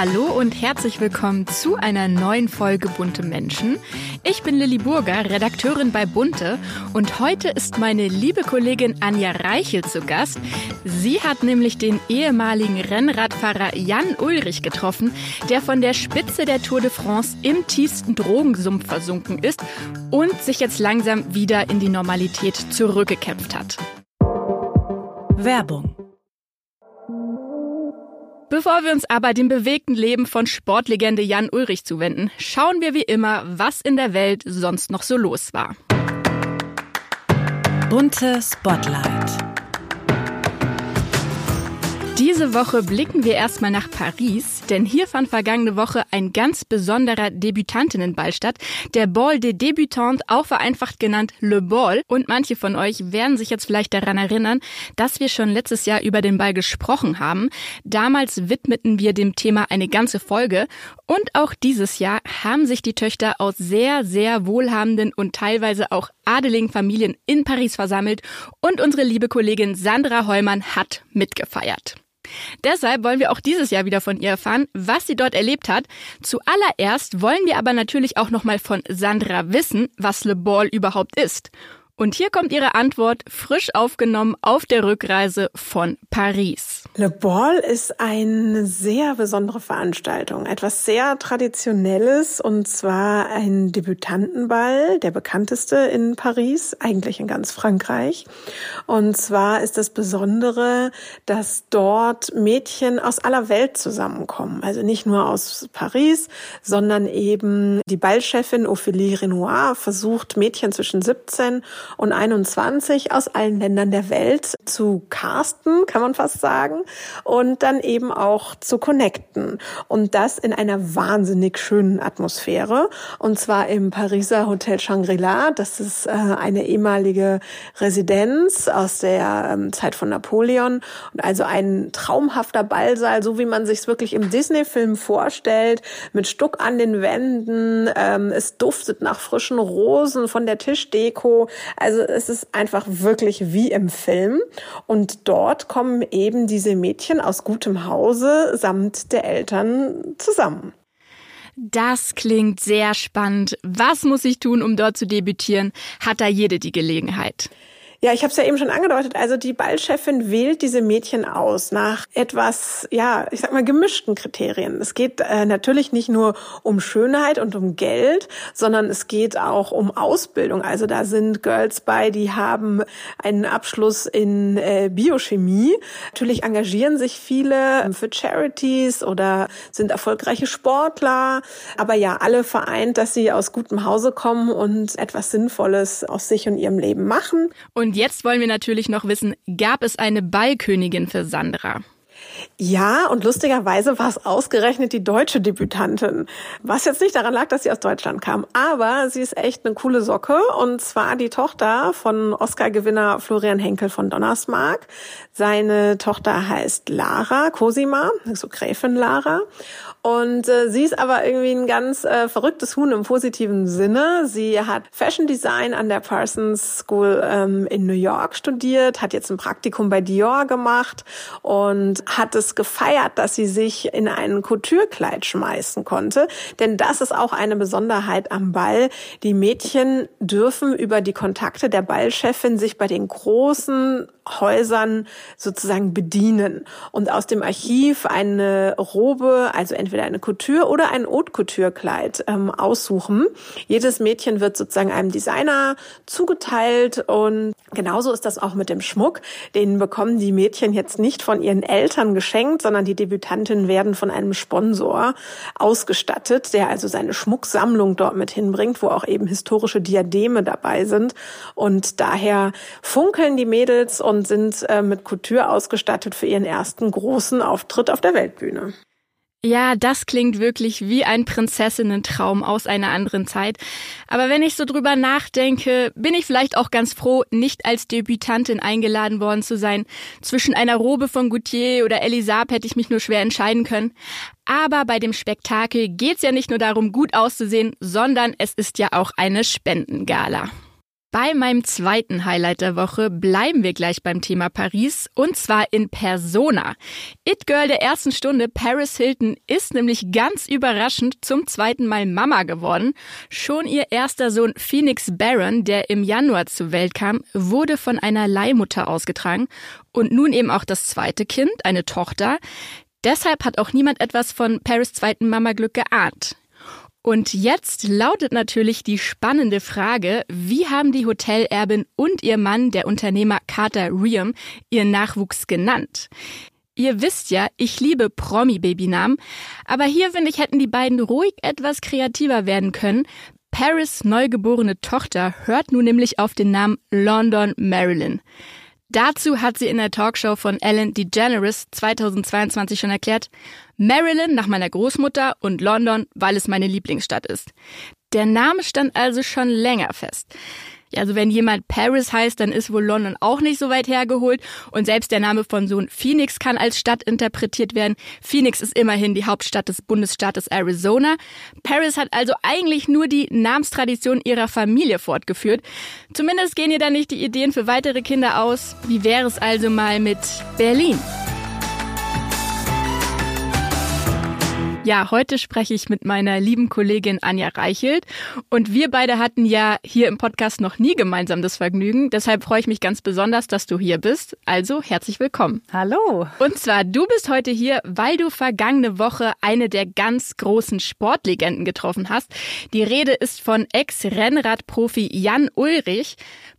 Hallo und herzlich willkommen zu einer neuen Folge Bunte Menschen. Ich bin Lilly Burger, Redakteurin bei Bunte und heute ist meine liebe Kollegin Anja Reichel zu Gast. Sie hat nämlich den ehemaligen Rennradfahrer Jan Ulrich getroffen, der von der Spitze der Tour de France im tiefsten Drogensumpf versunken ist und sich jetzt langsam wieder in die Normalität zurückgekämpft hat. Werbung Bevor wir uns aber dem bewegten Leben von Sportlegende Jan Ulrich zuwenden, schauen wir wie immer, was in der Welt sonst noch so los war. Bunte Spotlight. Diese Woche blicken wir erstmal nach Paris, denn hier fand vergangene Woche ein ganz besonderer Debütantinnenball statt, der Ball des Débutantes, auch vereinfacht genannt Le Ball. Und manche von euch werden sich jetzt vielleicht daran erinnern, dass wir schon letztes Jahr über den Ball gesprochen haben. Damals widmeten wir dem Thema eine ganze Folge und auch dieses Jahr haben sich die Töchter aus sehr, sehr wohlhabenden und teilweise auch adeligen Familien in Paris versammelt und unsere liebe Kollegin Sandra Heumann hat mitgefeiert. Deshalb wollen wir auch dieses Jahr wieder von ihr erfahren, was sie dort erlebt hat. Zuallererst wollen wir aber natürlich auch nochmal von Sandra wissen, was Le Ball überhaupt ist. Und hier kommt ihre Antwort, frisch aufgenommen auf der Rückreise von Paris. Le Ball ist eine sehr besondere Veranstaltung, etwas sehr Traditionelles und zwar ein Debütantenball, der bekannteste in Paris, eigentlich in ganz Frankreich. Und zwar ist das Besondere, dass dort Mädchen aus aller Welt zusammenkommen. Also nicht nur aus Paris, sondern eben die Ballchefin Ophélie Renoir versucht Mädchen zwischen 17 und 21 aus allen Ländern der Welt zu casten, kann man fast sagen, und dann eben auch zu connecten. Und das in einer wahnsinnig schönen Atmosphäre. Und zwar im Pariser Hotel Shangri-La. Das ist äh, eine ehemalige Residenz aus der ähm, Zeit von Napoleon. Und also ein traumhafter Ballsaal, so wie man sich es wirklich im Disney-Film vorstellt, mit Stuck an den Wänden. Ähm, es duftet nach frischen Rosen von der Tischdeko. Also es ist einfach wirklich wie im Film. Und dort kommen eben diese Mädchen aus gutem Hause samt der Eltern zusammen. Das klingt sehr spannend. Was muss ich tun, um dort zu debütieren? Hat da jede die Gelegenheit? Ja, ich habe es ja eben schon angedeutet. Also die Ballchefin wählt diese Mädchen aus nach etwas, ja, ich sag mal gemischten Kriterien. Es geht äh, natürlich nicht nur um Schönheit und um Geld, sondern es geht auch um Ausbildung. Also da sind Girls bei, die haben einen Abschluss in äh, Biochemie. Natürlich engagieren sich viele für Charities oder sind erfolgreiche Sportler. Aber ja, alle vereint, dass sie aus gutem Hause kommen und etwas Sinnvolles aus sich und ihrem Leben machen. Und und jetzt wollen wir natürlich noch wissen, gab es eine Ballkönigin für Sandra? Ja, und lustigerweise war es ausgerechnet die deutsche Debütantin. Was jetzt nicht daran lag, dass sie aus Deutschland kam. Aber sie ist echt eine coole Socke. Und zwar die Tochter von Oscar-Gewinner Florian Henkel von Donnersmarck. Seine Tochter heißt Lara Cosima, so Gräfin Lara. Und äh, sie ist aber irgendwie ein ganz äh, verrücktes Huhn im positiven Sinne. Sie hat Fashion Design an der Parsons School ähm, in New York studiert, hat jetzt ein Praktikum bei Dior gemacht und hat es gefeiert, dass sie sich in ein Couture-Kleid schmeißen konnte. Denn das ist auch eine Besonderheit am Ball. Die Mädchen dürfen über die Kontakte der Ballchefin sich bei den großen Häusern sozusagen bedienen und aus dem Archiv eine Robe, also entweder eine Couture oder ein Haute Couture Kleid ähm, aussuchen. Jedes Mädchen wird sozusagen einem Designer zugeteilt und genauso ist das auch mit dem Schmuck. Den bekommen die Mädchen jetzt nicht von ihren Eltern geschenkt, sondern die Debütantinnen werden von einem Sponsor ausgestattet, der also seine Schmucksammlung dort mit hinbringt, wo auch eben historische Diademe dabei sind und daher funkeln die Mädels und sind äh, mit Couture ausgestattet für ihren ersten großen Auftritt auf der Weltbühne. Ja, das klingt wirklich wie ein Prinzessinnentraum aus einer anderen Zeit. Aber wenn ich so drüber nachdenke, bin ich vielleicht auch ganz froh, nicht als Debütantin eingeladen worden zu sein. Zwischen einer Robe von Gautier oder Elisab hätte ich mich nur schwer entscheiden können. Aber bei dem Spektakel geht's ja nicht nur darum, gut auszusehen, sondern es ist ja auch eine Spendengala. Bei meinem zweiten Highlight der Woche bleiben wir gleich beim Thema Paris und zwar in Persona. It Girl der ersten Stunde, Paris Hilton, ist nämlich ganz überraschend zum zweiten Mal Mama geworden. Schon ihr erster Sohn Phoenix Barron, der im Januar zur Welt kam, wurde von einer Leihmutter ausgetragen und nun eben auch das zweite Kind, eine Tochter. Deshalb hat auch niemand etwas von Paris zweiten Mama Glück geahnt. Und jetzt lautet natürlich die spannende Frage, wie haben die Hotelerbin und ihr Mann, der Unternehmer Carter Riem, ihren Nachwuchs genannt? Ihr wisst ja, ich liebe Promi-Babynamen, aber hier finde ich, hätten die beiden ruhig etwas kreativer werden können. Paris neugeborene Tochter hört nun nämlich auf den Namen London Marilyn. Dazu hat sie in der Talkshow von Ellen DeGeneres 2022 schon erklärt, Maryland nach meiner Großmutter und London, weil es meine Lieblingsstadt ist. Der Name stand also schon länger fest. Ja, also wenn jemand Paris heißt, dann ist wohl London auch nicht so weit hergeholt. Und selbst der Name von Sohn Phoenix kann als Stadt interpretiert werden. Phoenix ist immerhin die Hauptstadt des Bundesstaates Arizona. Paris hat also eigentlich nur die Namenstradition ihrer Familie fortgeführt. Zumindest gehen ihr da nicht die Ideen für weitere Kinder aus. Wie wäre es also mal mit Berlin? Ja, heute spreche ich mit meiner lieben Kollegin Anja Reichelt und wir beide hatten ja hier im Podcast noch nie gemeinsam das Vergnügen. Deshalb freue ich mich ganz besonders, dass du hier bist. Also herzlich willkommen. Hallo. Und zwar, du bist heute hier, weil du vergangene Woche eine der ganz großen Sportlegenden getroffen hast. Die Rede ist von Ex-Rennradprofi Jan Ulrich.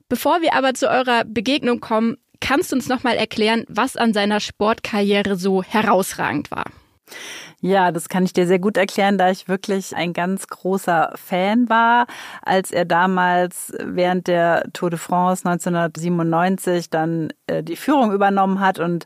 Bevor wir aber zu eurer Begegnung kommen, kannst du uns nochmal erklären, was an seiner Sportkarriere so herausragend war? Ja, das kann ich dir sehr gut erklären, da ich wirklich ein ganz großer Fan war, als er damals während der Tour de France 1997 dann äh, die Führung übernommen hat und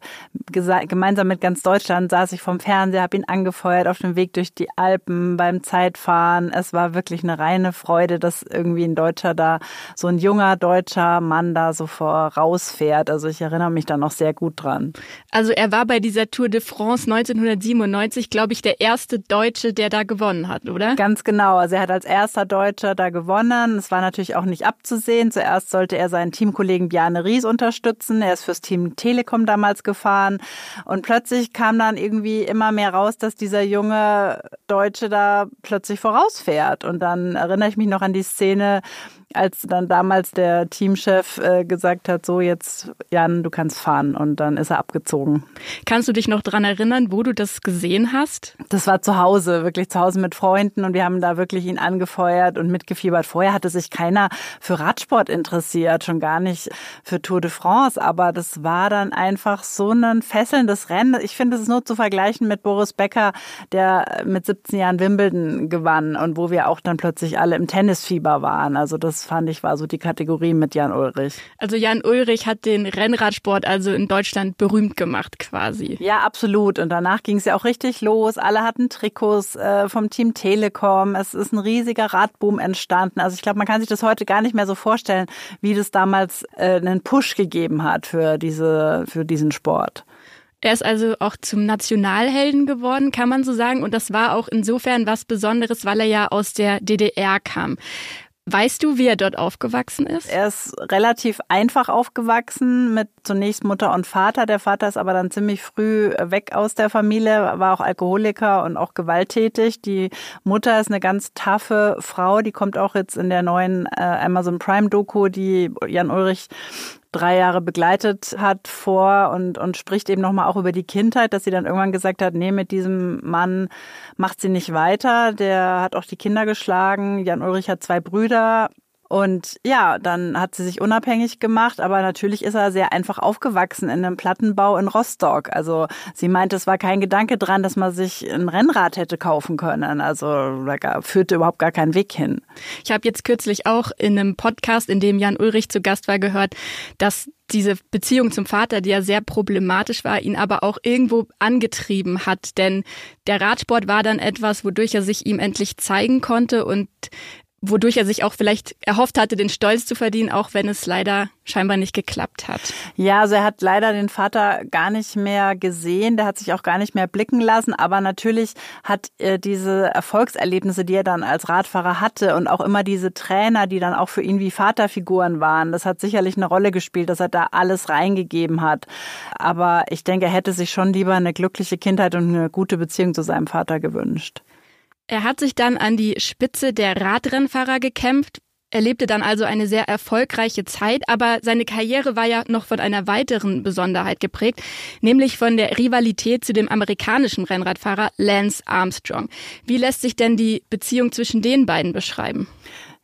gemeinsam mit ganz Deutschland saß ich vom Fernseher, habe ihn angefeuert auf dem Weg durch die Alpen beim Zeitfahren. Es war wirklich eine reine Freude, dass irgendwie ein Deutscher da, so ein junger deutscher Mann da so vorausfährt. Also ich erinnere mich da noch sehr gut dran. Also er war bei dieser Tour de France 1997, glaube glaube ich, der erste Deutsche, der da gewonnen hat, oder? Ganz genau. Also er hat als erster Deutscher da gewonnen. Es war natürlich auch nicht abzusehen. Zuerst sollte er seinen Teamkollegen Bjarne Ries unterstützen. Er ist fürs Team Telekom damals gefahren. Und plötzlich kam dann irgendwie immer mehr raus, dass dieser junge Deutsche da plötzlich vorausfährt. Und dann erinnere ich mich noch an die Szene, als dann damals der Teamchef äh, gesagt hat, so jetzt Jan, du kannst fahren und dann ist er abgezogen. Kannst du dich noch dran erinnern, wo du das gesehen hast? Das war zu Hause, wirklich zu Hause mit Freunden und wir haben da wirklich ihn angefeuert und mitgefiebert. Vorher hatte sich keiner für Radsport interessiert, schon gar nicht für Tour de France, aber das war dann einfach so ein fesselndes Rennen. Ich finde, es ist nur zu vergleichen mit Boris Becker, der mit 17 Jahren Wimbledon gewann und wo wir auch dann plötzlich alle im Tennisfieber waren. Also das fand ich, war so die Kategorie mit Jan Ulrich. Also Jan Ulrich hat den Rennradsport also in Deutschland berühmt gemacht quasi. Ja, absolut. Und danach ging es ja auch richtig los. Alle hatten Trikots äh, vom Team Telekom. Es ist ein riesiger Radboom entstanden. Also ich glaube, man kann sich das heute gar nicht mehr so vorstellen, wie das damals äh, einen Push gegeben hat für diese, für diesen Sport. Er ist also auch zum Nationalhelden geworden, kann man so sagen. Und das war auch insofern was Besonderes, weil er ja aus der DDR kam. Weißt du, wie er dort aufgewachsen ist? Er ist relativ einfach aufgewachsen mit zunächst Mutter und Vater. Der Vater ist aber dann ziemlich früh weg aus der Familie, war auch Alkoholiker und auch gewalttätig. Die Mutter ist eine ganz taffe Frau, die kommt auch jetzt in der neuen äh, Amazon Prime Doku, die Jan Ulrich drei Jahre begleitet hat vor und, und spricht eben nochmal auch über die Kindheit, dass sie dann irgendwann gesagt hat, nee, mit diesem Mann macht sie nicht weiter. Der hat auch die Kinder geschlagen. Jan Ulrich hat zwei Brüder Und ja, dann hat sie sich unabhängig gemacht, aber natürlich ist er sehr einfach aufgewachsen in einem Plattenbau in Rostock. Also sie meinte, es war kein Gedanke dran, dass man sich ein Rennrad hätte kaufen können. Also da führte überhaupt gar kein Weg hin. Ich habe jetzt kürzlich auch in einem Podcast, in dem Jan Ulrich zu Gast war, gehört, dass diese Beziehung zum Vater, die ja sehr problematisch war, ihn aber auch irgendwo angetrieben hat. Denn der Radsport war dann etwas, wodurch er sich ihm endlich zeigen konnte und wodurch er sich auch vielleicht erhofft hatte, den Stolz zu verdienen, auch wenn es leider scheinbar nicht geklappt hat. Ja, also er hat leider den Vater gar nicht mehr gesehen, der hat sich auch gar nicht mehr blicken lassen, aber natürlich hat äh, diese Erfolgserlebnisse, die er dann als Radfahrer hatte und auch immer diese Trainer, die dann auch für ihn wie Vaterfiguren waren, das hat sicherlich eine Rolle gespielt, dass er da alles reingegeben hat. Aber ich denke, er hätte sich schon lieber eine glückliche Kindheit und eine gute Beziehung zu seinem Vater gewünscht. Er hat sich dann an die Spitze der Radrennfahrer gekämpft, er lebte dann also eine sehr erfolgreiche Zeit, aber seine Karriere war ja noch von einer weiteren Besonderheit geprägt, nämlich von der Rivalität zu dem amerikanischen Rennradfahrer Lance Armstrong. Wie lässt sich denn die Beziehung zwischen den beiden beschreiben?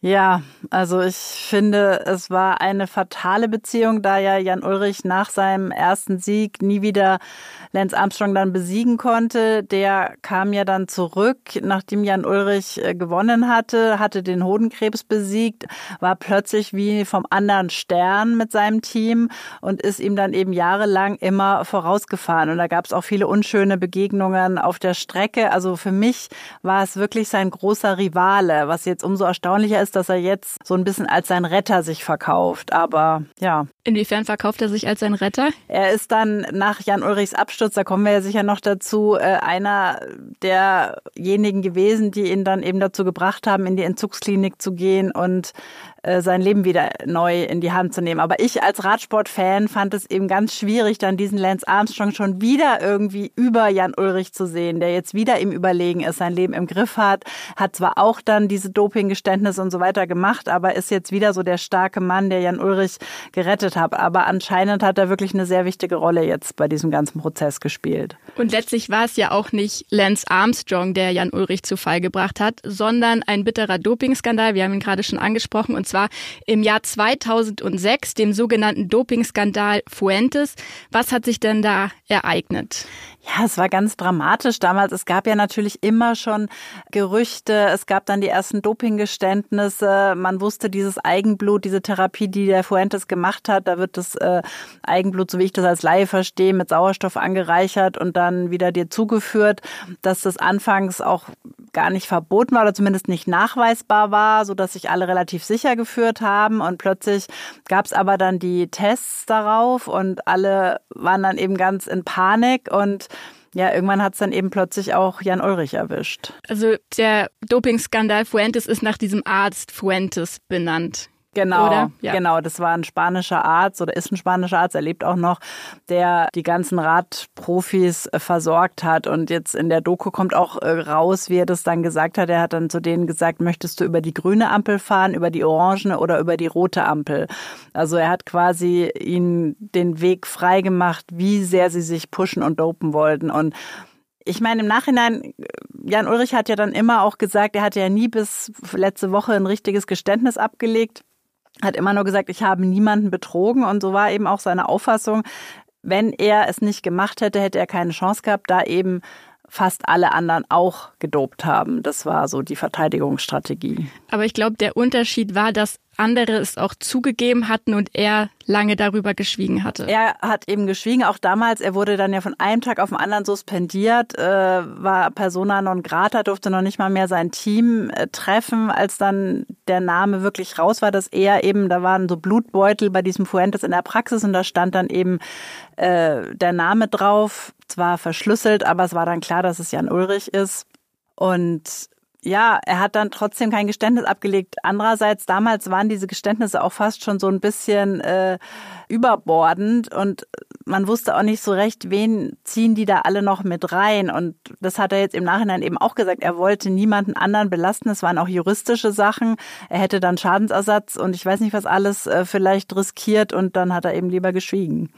Ja, also ich finde, es war eine fatale Beziehung, da ja Jan Ulrich nach seinem ersten Sieg nie wieder Lance Armstrong dann besiegen konnte. Der kam ja dann zurück, nachdem Jan Ulrich äh, gewonnen hatte, hatte den Hodenkrebs besiegt, war plötzlich wie vom anderen Stern mit seinem Team und ist ihm dann eben jahrelang immer vorausgefahren. Und da gab es auch viele unschöne Begegnungen auf der Strecke. Also für mich war es wirklich sein großer Rivale, was jetzt umso erstaunlicher ist, dass er jetzt so ein bisschen als sein Retter sich verkauft. Aber ja. Inwiefern verkauft er sich als sein Retter? Er ist dann nach Jan Ulrichs Absturz, da kommen wir ja sicher noch dazu, äh, einer derjenigen gewesen, die ihn dann eben dazu gebracht haben, in die Entzugsklinik zu gehen und äh, sein Leben wieder neu in die Hand zu nehmen. Aber ich als Radsportfan fand es eben ganz schwierig, dann diesen Lance Armstrong schon wieder irgendwie über Jan Ulrich zu sehen, der jetzt wieder ihm überlegen ist, sein Leben im Griff hat, hat zwar auch dann diese Dopinggeständnisse und so weiter gemacht, aber ist jetzt wieder so der starke Mann, der Jan Ulrich gerettet hat. Aber anscheinend hat er wirklich eine sehr wichtige Rolle jetzt bei diesem ganzen Prozess gespielt. Und letztlich war es ja auch nicht Lance Armstrong, der Jan Ulrich zu Fall gebracht hat, sondern ein bitterer Dopingskandal. Wir haben ihn gerade schon angesprochen und zwar im Jahr 2006, dem sogenannten Dopingskandal Fuentes. Was hat sich denn da ereignet? Ja, es war ganz dramatisch damals. Es gab ja natürlich immer schon Gerüchte. Es gab dann die ersten Dopinggeständnisse. Man wusste, dieses Eigenblut, diese Therapie, die der Fuentes gemacht hat, da wird das äh, Eigenblut, so wie ich das als Laie verstehe, mit Sauerstoff angereichert und dann wieder dir zugeführt, dass das anfangs auch gar nicht verboten war oder zumindest nicht nachweisbar war, so dass sich alle relativ sicher geführt haben. Und plötzlich gab es aber dann die Tests darauf und alle waren dann eben ganz in Panik und ja, irgendwann hat es dann eben plötzlich auch Jan Ulrich erwischt. Also der Dopingskandal Fuentes ist nach diesem Arzt Fuentes benannt. Genau, ja. genau. Das war ein spanischer Arzt oder ist ein spanischer Arzt, er lebt auch noch, der die ganzen Radprofis äh, versorgt hat. Und jetzt in der Doku kommt auch äh, raus, wie er das dann gesagt hat. Er hat dann zu denen gesagt, möchtest du über die grüne Ampel fahren, über die orangene oder über die rote Ampel? Also er hat quasi ihnen den Weg frei gemacht, wie sehr sie sich pushen und dopen wollten. Und ich meine, im Nachhinein, Jan Ulrich hat ja dann immer auch gesagt, er hatte ja nie bis letzte Woche ein richtiges Geständnis abgelegt hat immer nur gesagt, ich habe niemanden betrogen und so war eben auch seine Auffassung, wenn er es nicht gemacht hätte, hätte er keine Chance gehabt, da eben fast alle anderen auch gedopt haben. Das war so die Verteidigungsstrategie. Aber ich glaube, der Unterschied war, dass andere es auch zugegeben hatten und er lange darüber geschwiegen hatte. Er hat eben geschwiegen, auch damals. Er wurde dann ja von einem Tag auf den anderen suspendiert, äh, war persona non grata, durfte noch nicht mal mehr sein Team äh, treffen, als dann der Name wirklich raus war, dass er eben, da waren so Blutbeutel bei diesem Fuentes in der Praxis und da stand dann eben äh, der Name drauf, zwar verschlüsselt, aber es war dann klar, dass es Jan Ulrich ist. Und ja, er hat dann trotzdem kein Geständnis abgelegt. Andererseits, damals waren diese Geständnisse auch fast schon so ein bisschen äh, überbordend und man wusste auch nicht so recht, wen ziehen die da alle noch mit rein. Und das hat er jetzt im Nachhinein eben auch gesagt. Er wollte niemanden anderen belasten. Es waren auch juristische Sachen. Er hätte dann Schadensersatz und ich weiß nicht was alles äh, vielleicht riskiert und dann hat er eben lieber geschwiegen.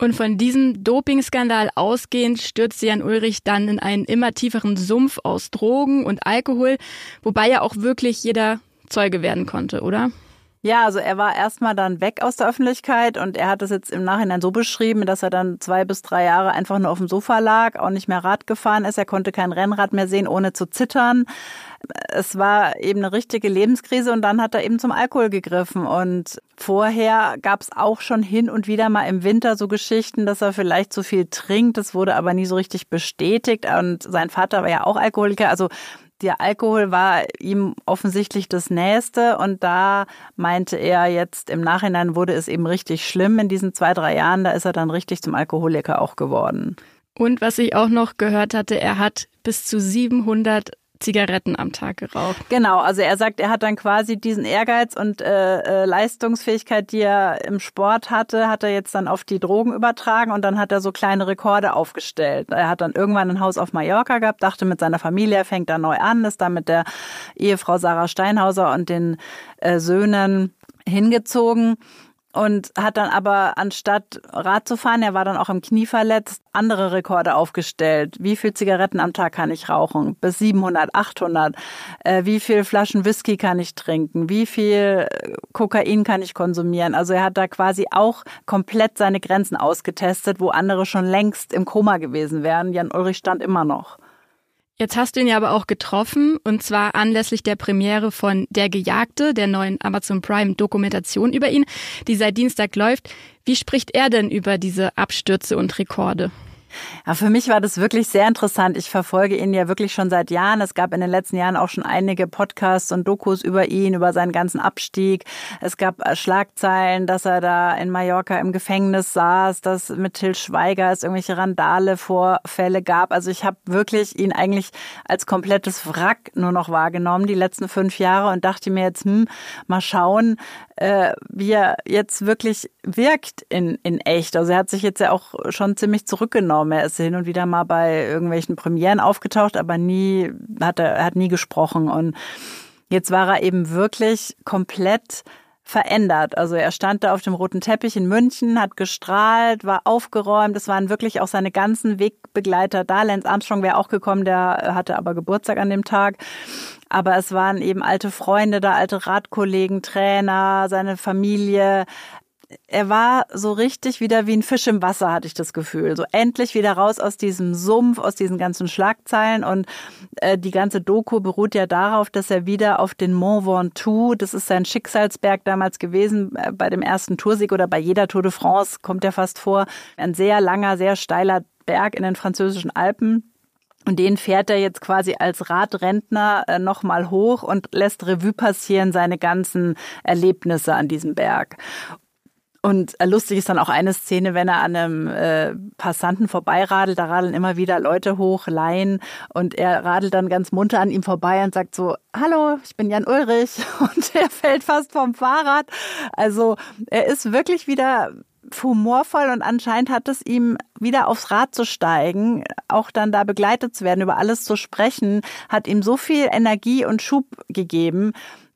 Und von diesem Dopingskandal ausgehend stürzte Jan Ulrich dann in einen immer tieferen Sumpf aus Drogen und Alkohol, wobei ja auch wirklich jeder Zeuge werden konnte, oder? Ja, also er war erstmal dann weg aus der Öffentlichkeit und er hat es jetzt im Nachhinein so beschrieben, dass er dann zwei bis drei Jahre einfach nur auf dem Sofa lag, auch nicht mehr Rad gefahren ist. Er konnte kein Rennrad mehr sehen, ohne zu zittern. Es war eben eine richtige Lebenskrise und dann hat er eben zum Alkohol gegriffen. Und vorher gab es auch schon hin und wieder mal im Winter so Geschichten, dass er vielleicht zu viel trinkt. Das wurde aber nie so richtig bestätigt. Und sein Vater war ja auch Alkoholiker. Also der Alkohol war ihm offensichtlich das Nächste und da meinte er jetzt im Nachhinein wurde es eben richtig schlimm in diesen zwei, drei Jahren, da ist er dann richtig zum Alkoholiker auch geworden. Und was ich auch noch gehört hatte, er hat bis zu 700 Zigaretten am Tag geraucht. Genau, also er sagt, er hat dann quasi diesen Ehrgeiz und äh, äh, Leistungsfähigkeit, die er im Sport hatte, hat er jetzt dann auf die Drogen übertragen und dann hat er so kleine Rekorde aufgestellt. Er hat dann irgendwann ein Haus auf Mallorca gehabt, dachte mit seiner Familie, er fängt da neu an, ist da mit der Ehefrau Sarah Steinhauser und den äh, Söhnen hingezogen und hat dann aber anstatt Rad zu fahren, er war dann auch im Knie verletzt, andere Rekorde aufgestellt. Wie viel Zigaretten am Tag kann ich rauchen? Bis 700, 800. Äh, wie viel Flaschen Whisky kann ich trinken? Wie viel äh, Kokain kann ich konsumieren? Also er hat da quasi auch komplett seine Grenzen ausgetestet, wo andere schon längst im Koma gewesen wären. Jan Ulrich stand immer noch. Jetzt hast du ihn ja aber auch getroffen und zwar anlässlich der Premiere von Der Gejagte, der neuen Amazon Prime Dokumentation über ihn, die seit Dienstag läuft. Wie spricht er denn über diese Abstürze und Rekorde? Ja, für mich war das wirklich sehr interessant. Ich verfolge ihn ja wirklich schon seit Jahren. Es gab in den letzten Jahren auch schon einige Podcasts und Dokus über ihn, über seinen ganzen Abstieg. Es gab äh, Schlagzeilen, dass er da in Mallorca im Gefängnis saß, dass mit Till Schweiger es irgendwelche Randale-Vorfälle gab. Also ich habe wirklich ihn eigentlich als komplettes Wrack nur noch wahrgenommen, die letzten fünf Jahre und dachte mir jetzt, hm, mal schauen, äh, wie er jetzt wirklich wirkt in, in echt. Also er hat sich jetzt ja auch schon ziemlich zurückgenommen. Er ist hin und wieder mal bei irgendwelchen Premieren aufgetaucht, aber nie hat er, er hat nie gesprochen. Und jetzt war er eben wirklich komplett verändert. Also er stand da auf dem roten Teppich in München, hat gestrahlt, war aufgeräumt. Es waren wirklich auch seine ganzen Wegbegleiter da. Lance Armstrong wäre auch gekommen, der hatte aber Geburtstag an dem Tag. Aber es waren eben alte Freunde da, alte Radkollegen, Trainer, seine Familie, er war so richtig wieder wie ein Fisch im Wasser, hatte ich das Gefühl. So endlich wieder raus aus diesem Sumpf, aus diesen ganzen Schlagzeilen. Und äh, die ganze Doku beruht ja darauf, dass er wieder auf den Mont Ventoux, das ist sein Schicksalsberg damals gewesen, äh, bei dem ersten Toursieg oder bei jeder Tour de France kommt er fast vor. Ein sehr langer, sehr steiler Berg in den französischen Alpen. Und den fährt er jetzt quasi als Radrentner äh, nochmal hoch und lässt Revue passieren seine ganzen Erlebnisse an diesem Berg. Und lustig ist dann auch eine Szene, wenn er an einem äh, Passanten vorbeiradelt, da radeln immer wieder Leute hoch, Laien, und er radelt dann ganz munter an ihm vorbei und sagt so, hallo, ich bin Jan Ulrich, und er fällt fast vom Fahrrad. Also er ist wirklich wieder humorvoll und anscheinend hat es ihm wieder aufs Rad zu steigen, auch dann da begleitet zu werden, über alles zu sprechen, hat ihm so viel Energie und Schub gegeben,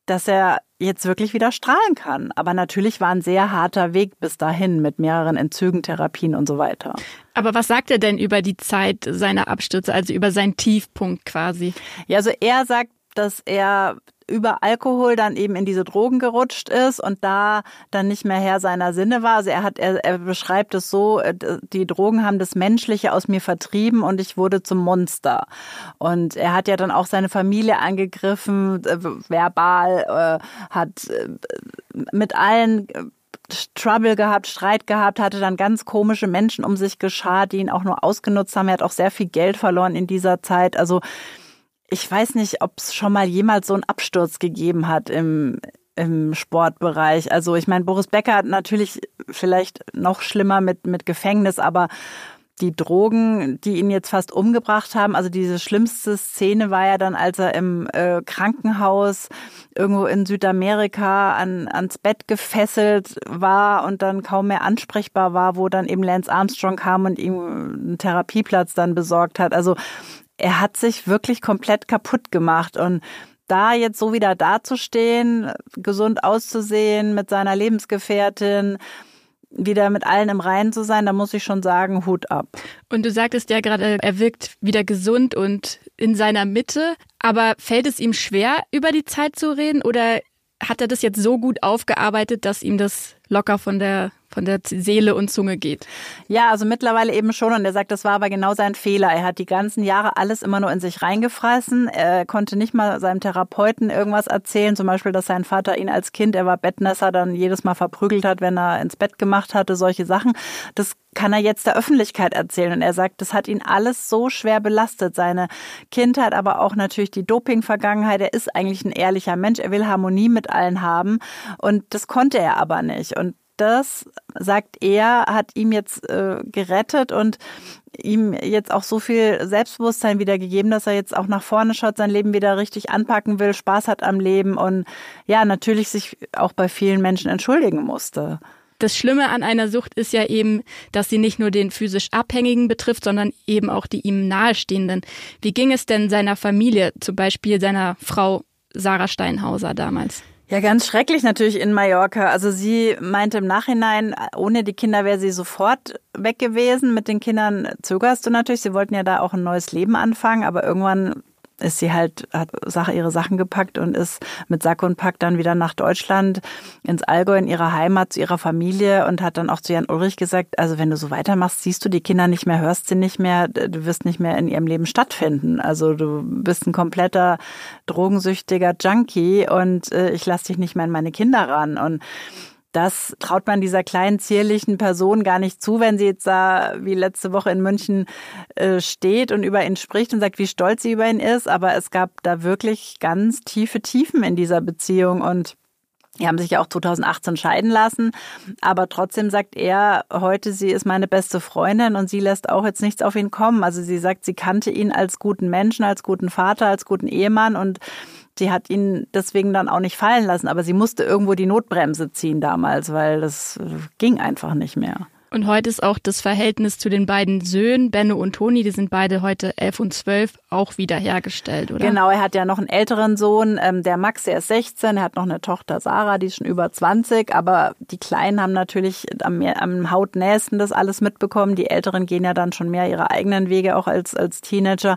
dass er jetzt wirklich wieder strahlen kann. Aber natürlich war ein sehr harter Weg bis dahin mit mehreren Entzügen, Therapien und so weiter. Aber was sagt er denn über die Zeit seiner Abstürze, also über seinen Tiefpunkt quasi? Ja, also er sagt, dass er über Alkohol dann eben in diese Drogen gerutscht ist und da dann nicht mehr Herr seiner Sinne war. Also er hat, er, er beschreibt es so, äh, die Drogen haben das Menschliche aus mir vertrieben und ich wurde zum Monster. Und er hat ja dann auch seine Familie angegriffen, äh, verbal, äh, hat mit allen Trouble gehabt, Streit gehabt, hatte dann ganz komische Menschen um sich geschart, die ihn auch nur ausgenutzt haben. Er hat auch sehr viel Geld verloren in dieser Zeit. Also ich weiß nicht, ob es schon mal jemals so einen Absturz gegeben hat im, im Sportbereich. Also ich meine, Boris Becker hat natürlich vielleicht noch schlimmer mit, mit Gefängnis, aber die Drogen, die ihn jetzt fast umgebracht haben, also diese schlimmste Szene war ja dann, als er im äh, Krankenhaus irgendwo in Südamerika an, ans Bett gefesselt war und dann kaum mehr ansprechbar war, wo dann eben Lance Armstrong kam und ihm einen Therapieplatz dann besorgt hat. Also er hat sich wirklich komplett kaputt gemacht und da jetzt so wieder dazustehen, gesund auszusehen mit seiner Lebensgefährtin, wieder mit allen im Reinen zu sein, da muss ich schon sagen, Hut ab. Und du sagtest ja gerade, er wirkt wieder gesund und in seiner Mitte. Aber fällt es ihm schwer, über die Zeit zu reden oder hat er das jetzt so gut aufgearbeitet, dass ihm das locker von der von der Seele und Zunge geht. Ja, also mittlerweile eben schon. Und er sagt, das war aber genau sein Fehler. Er hat die ganzen Jahre alles immer nur in sich reingefressen. Er konnte nicht mal seinem Therapeuten irgendwas erzählen. Zum Beispiel, dass sein Vater ihn als Kind, er war Bettnässer, dann jedes Mal verprügelt hat, wenn er ins Bett gemacht hatte, solche Sachen. Das kann er jetzt der Öffentlichkeit erzählen. Und er sagt, das hat ihn alles so schwer belastet. Seine Kindheit, aber auch natürlich die Doping-Vergangenheit. Er ist eigentlich ein ehrlicher Mensch. Er will Harmonie mit allen haben. Und das konnte er aber nicht. Und das, sagt er, hat ihm jetzt äh, gerettet und ihm jetzt auch so viel Selbstbewusstsein wieder gegeben, dass er jetzt auch nach vorne schaut, sein Leben wieder richtig anpacken will, Spaß hat am Leben und ja, natürlich sich auch bei vielen Menschen entschuldigen musste. Das Schlimme an einer Sucht ist ja eben, dass sie nicht nur den physisch Abhängigen betrifft, sondern eben auch die ihm nahestehenden. Wie ging es denn seiner Familie, zum Beispiel seiner Frau Sarah Steinhauser damals? Ja, ganz schrecklich natürlich in Mallorca. Also sie meinte im Nachhinein, ohne die Kinder wäre sie sofort weg gewesen. Mit den Kindern zögerst du natürlich. Sie wollten ja da auch ein neues Leben anfangen, aber irgendwann ist sie halt, hat ihre Sachen gepackt und ist mit Sack und Pack dann wieder nach Deutschland, ins Allgäu, in ihre Heimat, zu ihrer Familie und hat dann auch zu Jan Ulrich gesagt, also wenn du so weitermachst, siehst du die Kinder nicht mehr, hörst sie nicht mehr, du wirst nicht mehr in ihrem Leben stattfinden. Also du bist ein kompletter drogensüchtiger Junkie und äh, ich lass dich nicht mehr in meine Kinder ran. Und das traut man dieser kleinen, zierlichen Person gar nicht zu, wenn sie jetzt da wie letzte Woche in München äh, steht und über ihn spricht und sagt, wie stolz sie über ihn ist. Aber es gab da wirklich ganz tiefe Tiefen in dieser Beziehung und die haben sich ja auch 2018 scheiden lassen, aber trotzdem sagt er heute, sie ist meine beste Freundin und sie lässt auch jetzt nichts auf ihn kommen. Also sie sagt, sie kannte ihn als guten Menschen, als guten Vater, als guten Ehemann und Sie hat ihn deswegen dann auch nicht fallen lassen, aber sie musste irgendwo die Notbremse ziehen damals, weil das äh, ging einfach nicht mehr. Und heute ist auch das Verhältnis zu den beiden Söhnen, Benno und Toni, die sind beide heute elf und zwölf, auch wiederhergestellt, oder? Genau, er hat ja noch einen älteren Sohn, ähm, der Max, der ist 16, er hat noch eine Tochter Sarah, die ist schon über 20, aber die Kleinen haben natürlich am, am Hautnächsten das alles mitbekommen. Die Älteren gehen ja dann schon mehr ihre eigenen Wege, auch als, als Teenager.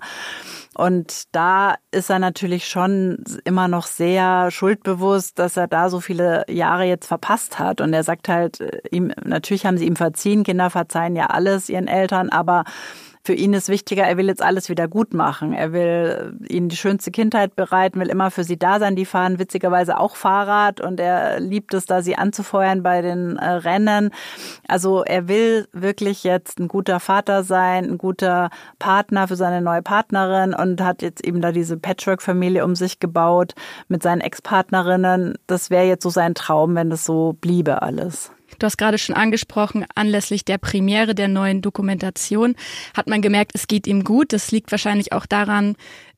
Und da ist er natürlich schon immer noch sehr schuldbewusst, dass er da so viele Jahre jetzt verpasst hat. Und er sagt halt, äh, ihm, natürlich haben sie ihm verziehen, Kinder verzeihen ja alles ihren Eltern, aber für ihn ist wichtiger, er will jetzt alles wieder gut machen. Er will ihnen die schönste Kindheit bereiten, will immer für sie da sein. Die fahren witzigerweise auch Fahrrad und er liebt es, da sie anzufeuern bei den äh, Rennen. Also er will wirklich jetzt ein guter Vater sein, ein guter Partner für seine neue Partnerin und hat jetzt eben da diese Patchwork-Familie um sich gebaut mit seinen Ex-Partnerinnen. Das wäre jetzt so sein Traum, wenn das so bliebe alles. Du hast gerade schon angesprochen, anlässlich der Premiere der neuen Dokumentation hat man gemerkt, es geht ihm gut. Das liegt wahrscheinlich auch daran,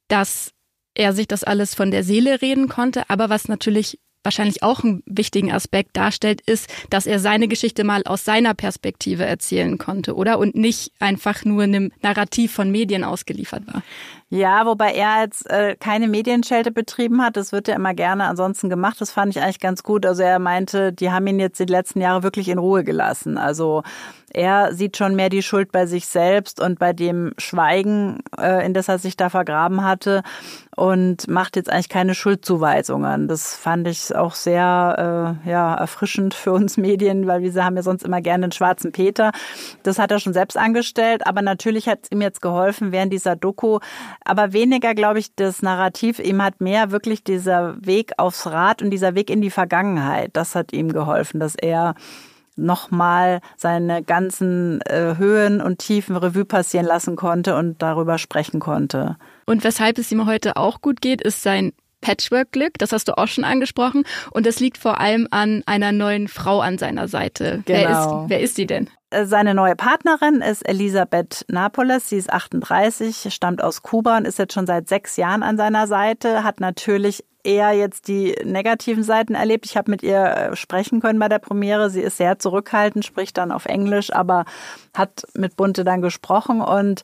dass er sich das alles von der Seele reden konnte. Aber was natürlich wahrscheinlich auch einen wichtigen Aspekt darstellt, ist, dass er seine Geschichte mal aus seiner Perspektive erzählen konnte, oder? Und nicht einfach nur einem Narrativ von Medien ausgeliefert war. Ja, wobei er jetzt äh, keine Medienschelte betrieben hat. Das wird ja immer gerne ansonsten gemacht. Das fand ich eigentlich ganz gut. Also er meinte, die haben ihn jetzt die letzten Jahre wirklich in Ruhe gelassen. Also er sieht schon mehr die Schuld bei sich selbst und bei dem Schweigen, äh, in das er sich da vergraben hatte und macht jetzt eigentlich keine Schuldzuweisungen. Das fand ich auch sehr äh, ja, erfrischend für uns Medien, weil wir haben ja sonst immer gerne den schwarzen Peter. Das hat er schon selbst angestellt, aber natürlich hat es ihm jetzt geholfen während dieser Doku aber weniger, glaube ich, das Narrativ. Ihm hat mehr wirklich dieser Weg aufs Rad und dieser Weg in die Vergangenheit. Das hat ihm geholfen, dass er nochmal seine ganzen äh, Höhen und Tiefen Revue passieren lassen konnte und darüber sprechen konnte. Und weshalb es ihm heute auch gut geht, ist sein Patchwork-Glück, das hast du auch schon angesprochen. Und das liegt vor allem an einer neuen Frau an seiner Seite. Genau. Wer, ist, wer ist sie denn? Seine neue Partnerin ist Elisabeth Napoles. Sie ist 38, stammt aus Kuba und ist jetzt schon seit sechs Jahren an seiner Seite, hat natürlich eher jetzt die negativen Seiten erlebt. Ich habe mit ihr äh, sprechen können bei der Premiere. Sie ist sehr zurückhaltend, spricht dann auf Englisch, aber hat mit Bunte dann gesprochen und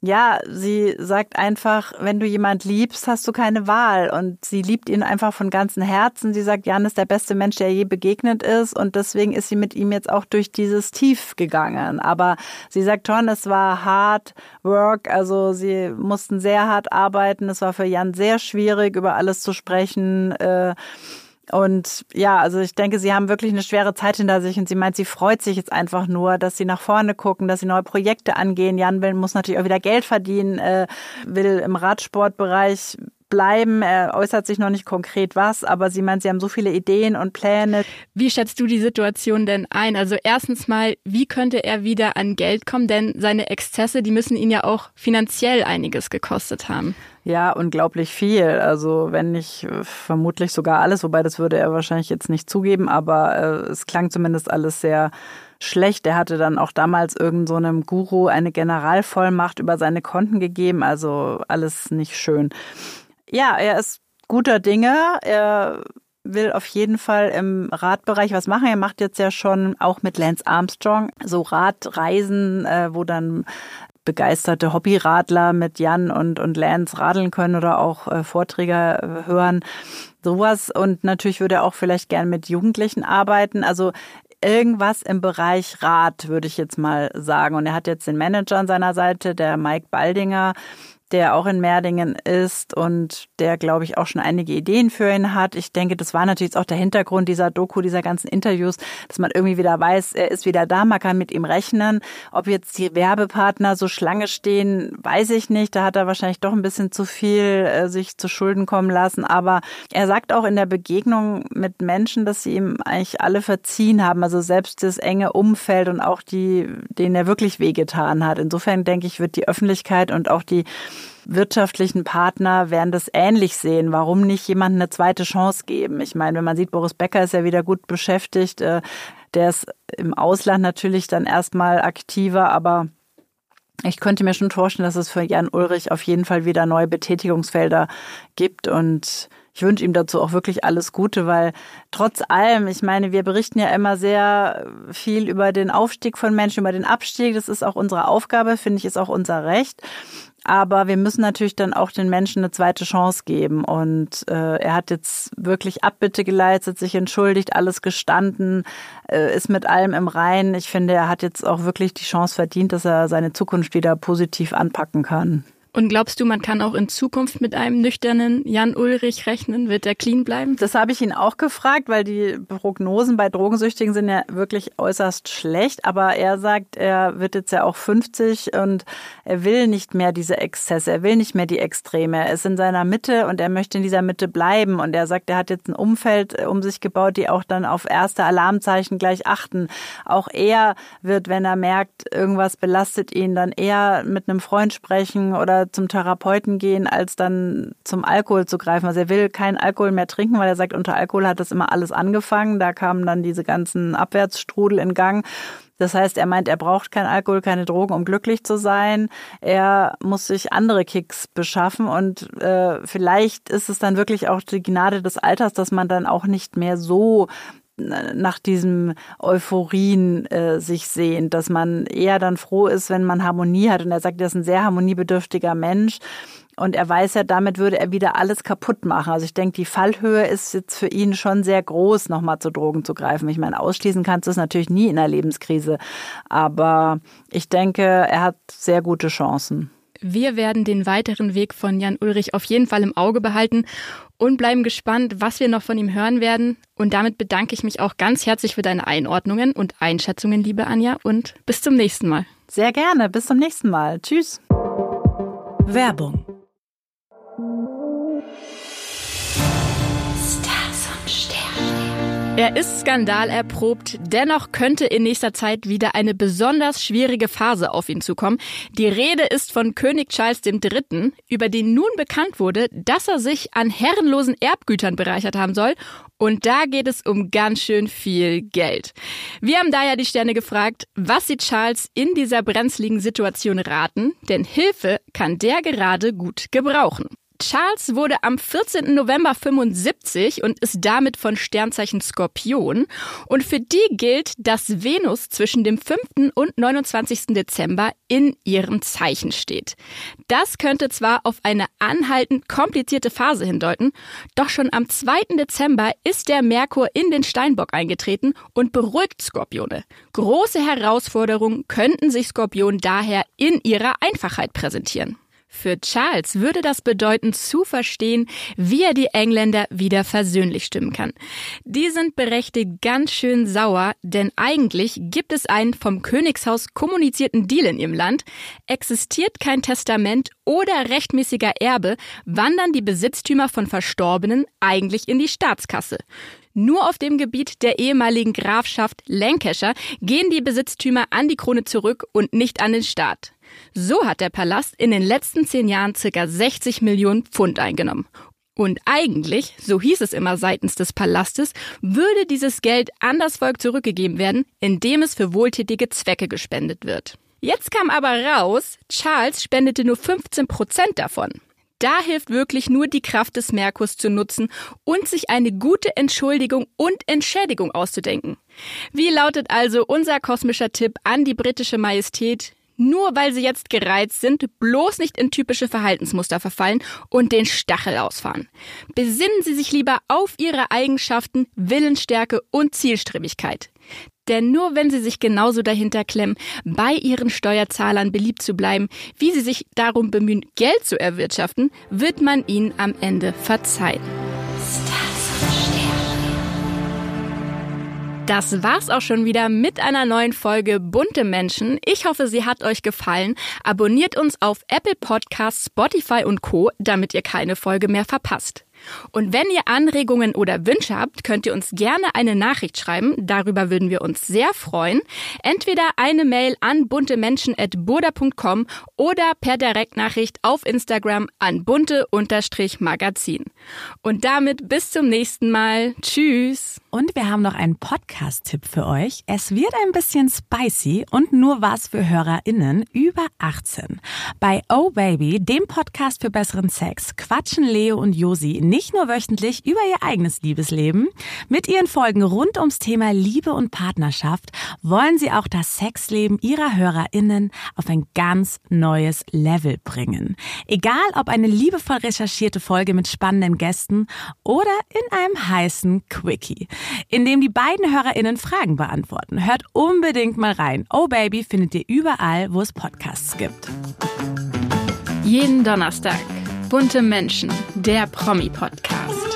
ja, sie sagt einfach, wenn du jemand liebst, hast du keine Wahl. Und sie liebt ihn einfach von ganzem Herzen. Sie sagt, Jan ist der beste Mensch, der je begegnet ist. Und deswegen ist sie mit ihm jetzt auch durch dieses Tief gegangen. Aber sie sagt schon, es war hard work. Also sie mussten sehr hart arbeiten. Es war für Jan sehr schwierig, über alles zu sprechen. Äh, und ja, also ich denke, sie haben wirklich eine schwere Zeit hinter sich und sie meint, sie freut sich jetzt einfach nur, dass sie nach vorne gucken, dass sie neue Projekte angehen. Jan will, muss natürlich auch wieder Geld verdienen, äh, will im Radsportbereich bleiben. Er äußert sich noch nicht konkret was, aber sie meint, sie haben so viele Ideen und Pläne. Wie schätzt du die Situation denn ein? Also erstens mal, wie könnte er wieder an Geld kommen? Denn seine Exzesse, die müssen ihn ja auch finanziell einiges gekostet haben. Ja, unglaublich viel. Also wenn nicht äh, vermutlich sogar alles, wobei das würde er wahrscheinlich jetzt nicht zugeben, aber äh, es klang zumindest alles sehr schlecht. Er hatte dann auch damals irgendeinem so Guru eine Generalvollmacht über seine Konten gegeben, also alles nicht schön. Ja, er ist guter Dinge. Er will auf jeden Fall im Radbereich was machen. Er macht jetzt ja schon auch mit Lance Armstrong so Radreisen, äh, wo dann begeisterte Hobbyradler mit Jan und, und Lance radeln können oder auch äh, Vorträge äh, hören. Sowas. Und natürlich würde er auch vielleicht gern mit Jugendlichen arbeiten. Also irgendwas im Bereich Rad, würde ich jetzt mal sagen. Und er hat jetzt den Manager an seiner Seite, der Mike Baldinger, der auch in Merdingen ist und der, glaube ich, auch schon einige Ideen für ihn hat. Ich denke, das war natürlich auch der Hintergrund dieser Doku, dieser ganzen Interviews, dass man irgendwie wieder weiß, er ist wieder da, man kann mit ihm rechnen. Ob jetzt die Werbepartner so Schlange stehen, weiß ich nicht. Da hat er wahrscheinlich doch ein bisschen zu viel äh, sich zu Schulden kommen lassen. Aber er sagt auch in der Begegnung mit Menschen, dass sie ihm eigentlich alle verziehen haben. Also selbst das enge Umfeld und auch die, denen er wirklich wehgetan hat. Insofern denke ich, wird die Öffentlichkeit und auch die wirtschaftlichen Partner werden das ähnlich sehen. Warum nicht jemandem eine zweite Chance geben? Ich meine, wenn man sieht, Boris Becker ist ja wieder gut beschäftigt. Äh, der ist im Ausland natürlich dann erstmal aktiver, aber ich könnte mir schon vorstellen, dass es für Jan Ulrich auf jeden Fall wieder neue Betätigungsfelder gibt und ich wünsche ihm dazu auch wirklich alles Gute, weil trotz allem, ich meine, wir berichten ja immer sehr viel über den Aufstieg von Menschen, über den Abstieg. Das ist auch unsere Aufgabe, finde ich, ist auch unser Recht. Aber wir müssen natürlich dann auch den Menschen eine zweite Chance geben. Und äh, er hat jetzt wirklich Abbitte geleistet, sich entschuldigt, alles gestanden, äh, ist mit allem im Reinen. Ich finde, er hat jetzt auch wirklich die Chance verdient, dass er seine Zukunft wieder positiv anpacken kann. Und glaubst du, man kann auch in Zukunft mit einem nüchternen Jan Ulrich rechnen? Wird er clean bleiben? Das habe ich ihn auch gefragt, weil die Prognosen bei Drogensüchtigen sind ja wirklich äußerst schlecht. Aber er sagt, er wird jetzt ja auch 50 und er will nicht mehr diese Exzesse, er will nicht mehr die Extreme. Er ist in seiner Mitte und er möchte in dieser Mitte bleiben. Und er sagt, er hat jetzt ein Umfeld um sich gebaut, die auch dann auf erste Alarmzeichen gleich achten. Auch er wird, wenn er merkt, irgendwas belastet ihn, dann eher mit einem Freund sprechen oder zum Therapeuten gehen, als dann zum Alkohol zu greifen. Also er will keinen Alkohol mehr trinken, weil er sagt, unter Alkohol hat das immer alles angefangen. Da kamen dann diese ganzen Abwärtsstrudel in Gang. Das heißt, er meint, er braucht keinen Alkohol, keine Drogen, um glücklich zu sein. Er muss sich andere Kicks beschaffen und äh, vielleicht ist es dann wirklich auch die Gnade des Alters, dass man dann auch nicht mehr so nach diesem Euphorien äh, sich sehnt, dass man eher dann froh ist, wenn man Harmonie hat. Und er sagt, er ist ein sehr harmoniebedürftiger Mensch. Und er weiß ja, damit würde er wieder alles kaputt machen. Also ich denke, die Fallhöhe ist jetzt für ihn schon sehr groß, nochmal zu Drogen zu greifen. Ich meine, ausschließen kannst du es natürlich nie in einer Lebenskrise. Aber ich denke, er hat sehr gute Chancen. Wir werden den weiteren Weg von Jan Ulrich auf jeden Fall im Auge behalten und bleiben gespannt, was wir noch von ihm hören werden. Und damit bedanke ich mich auch ganz herzlich für deine Einordnungen und Einschätzungen, liebe Anja, und bis zum nächsten Mal. Sehr gerne, bis zum nächsten Mal. Tschüss. Werbung Er ist skandalerprobt, dennoch könnte in nächster Zeit wieder eine besonders schwierige Phase auf ihn zukommen. Die Rede ist von König Charles III., über den nun bekannt wurde, dass er sich an herrenlosen Erbgütern bereichert haben soll. Und da geht es um ganz schön viel Geld. Wir haben daher die Sterne gefragt, was sie Charles in dieser brenzligen Situation raten, denn Hilfe kann der gerade gut gebrauchen. Charles wurde am 14. November 75 und ist damit von Sternzeichen Skorpion. Und für die gilt, dass Venus zwischen dem 5. und 29. Dezember in ihrem Zeichen steht. Das könnte zwar auf eine anhaltend komplizierte Phase hindeuten, doch schon am 2. Dezember ist der Merkur in den Steinbock eingetreten und beruhigt Skorpione. Große Herausforderungen könnten sich Skorpion daher in ihrer Einfachheit präsentieren. Für Charles würde das bedeuten, zu verstehen, wie er die Engländer wieder versöhnlich stimmen kann. Die sind berechtigt ganz schön sauer, denn eigentlich gibt es einen vom Königshaus kommunizierten Deal in ihrem Land. Existiert kein Testament oder rechtmäßiger Erbe, wandern die Besitztümer von Verstorbenen eigentlich in die Staatskasse. Nur auf dem Gebiet der ehemaligen Grafschaft Lancashire gehen die Besitztümer an die Krone zurück und nicht an den Staat. So hat der Palast in den letzten zehn Jahren circa 60 Millionen Pfund eingenommen. Und eigentlich, so hieß es immer seitens des Palastes, würde dieses Geld an das Volk zurückgegeben werden, indem es für wohltätige Zwecke gespendet wird. Jetzt kam aber raus, Charles spendete nur 15 Prozent davon. Da hilft wirklich nur die Kraft des Merkurs zu nutzen und sich eine gute Entschuldigung und Entschädigung auszudenken. Wie lautet also unser kosmischer Tipp an die britische Majestät? Nur weil sie jetzt gereizt sind, bloß nicht in typische Verhaltensmuster verfallen und den Stachel ausfahren. Besinnen Sie sich lieber auf Ihre Eigenschaften, Willensstärke und Zielstrebigkeit. Denn nur wenn Sie sich genauso dahinter klemmen, bei Ihren Steuerzahlern beliebt zu bleiben, wie Sie sich darum bemühen, Geld zu erwirtschaften, wird man Ihnen am Ende verzeihen. Das war's auch schon wieder mit einer neuen Folge Bunte Menschen. Ich hoffe, sie hat euch gefallen. Abonniert uns auf Apple Podcasts, Spotify und Co., damit ihr keine Folge mehr verpasst. Und wenn ihr Anregungen oder Wünsche habt, könnt ihr uns gerne eine Nachricht schreiben. Darüber würden wir uns sehr freuen. Entweder eine Mail an buntemenschen.burda.com oder per Direktnachricht auf Instagram an bunte-magazin. Und damit bis zum nächsten Mal. Tschüss. Und wir haben noch einen Podcast-Tipp für euch. Es wird ein bisschen spicy und nur was für HörerInnen über 18. Bei Oh Baby, dem Podcast für besseren Sex, quatschen Leo und Josi nicht nur wöchentlich über ihr eigenes Liebesleben. Mit ihren Folgen rund ums Thema Liebe und Partnerschaft wollen sie auch das Sexleben ihrer HörerInnen auf ein ganz neues Level bringen. Egal ob eine liebevoll recherchierte Folge mit spannenden Gästen oder in einem heißen Quickie in dem die beiden HörerInnen Fragen beantworten. Hört unbedingt mal rein. Oh Baby findet ihr überall, wo es Podcasts gibt. Jeden Donnerstag. Bunte Menschen, der Promi-Podcast.